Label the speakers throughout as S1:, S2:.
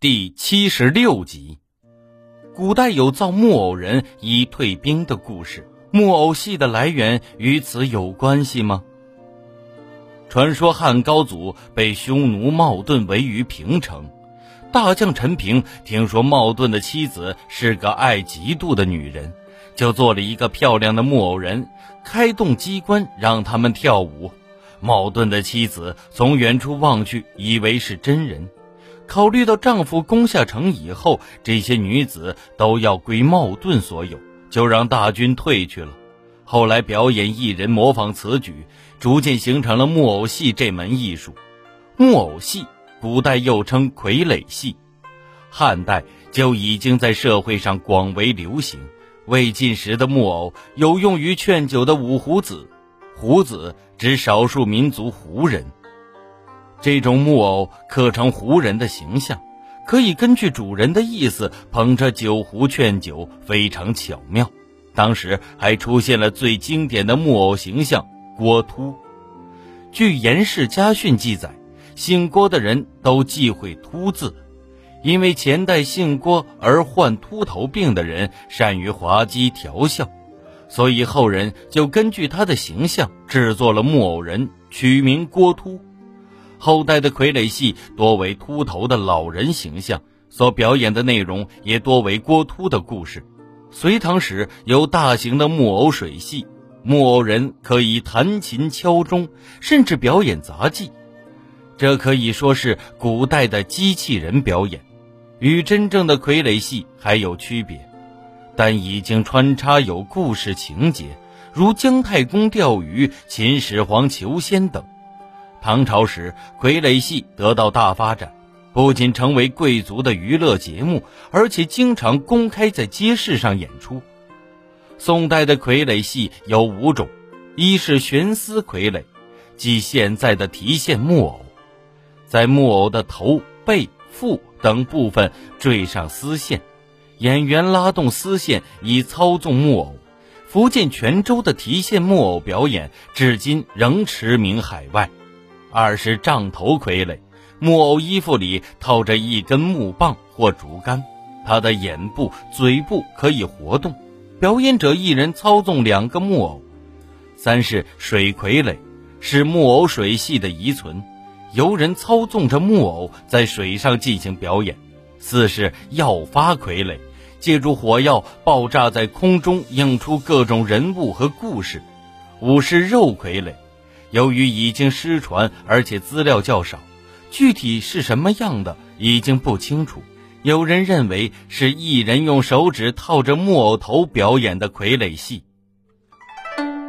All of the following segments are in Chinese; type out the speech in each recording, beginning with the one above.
S1: 第七十六集，古代有造木偶人以退兵的故事，木偶戏的来源与此有关系吗？传说汉高祖被匈奴冒顿围于平城，大将陈平听说冒顿的妻子是个爱嫉妒的女人，就做了一个漂亮的木偶人，开动机关让他们跳舞。冒顿的妻子从远处望去，以为是真人。考虑到丈夫攻下城以后，这些女子都要归茂顿所有，就让大军退去了。后来表演艺人模仿此举，逐渐形成了木偶戏这门艺术。木偶戏古代又称傀儡戏，汉代就已经在社会上广为流行。魏晋时的木偶有用于劝酒的五胡子，胡子指少数民族胡人。这种木偶刻成胡人的形象，可以根据主人的意思捧着酒壶劝酒，非常巧妙。当时还出现了最经典的木偶形象郭秃。据《颜氏家训》记载，姓郭的人都忌讳“秃”字，因为前代姓郭而患秃头病的人善于滑稽调笑，所以后人就根据他的形象制作了木偶人，取名郭秃。后代的傀儡戏多为秃头的老人形象，所表演的内容也多为郭秃的故事。隋唐时有大型的木偶水戏，木偶人可以弹琴敲钟，甚至表演杂技。这可以说是古代的机器人表演，与真正的傀儡戏还有区别，但已经穿插有故事情节，如姜太公钓鱼、秦始皇求仙等。唐朝时，傀儡戏得到大发展，不仅成为贵族的娱乐节目，而且经常公开在街市上演出。宋代的傀儡戏有五种：一是悬丝傀儡，即现在的提线木偶，在木偶的头、背、腹等部分缀上丝线，演员拉动丝线以操纵木偶。福建泉州的提线木偶表演至今仍驰名海外。二是杖头傀儡，木偶衣服里套着一根木棒或竹竿，他的眼部、嘴部可以活动，表演者一人操纵两个木偶。三是水傀儡，是木偶水戏的遗存，由人操纵着木偶在水上进行表演。四是药发傀儡，借助火药爆炸在空中，映出各种人物和故事。五是肉傀儡。由于已经失传，而且资料较少，具体是什么样的已经不清楚。有人认为是艺人用手指套着木偶头表演的傀儡戏。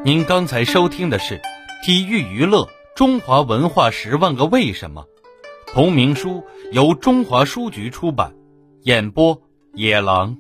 S1: 您刚才收听的是《体育娱乐中华文化十万个为什么》，同名书由中华书局出版，演播野狼。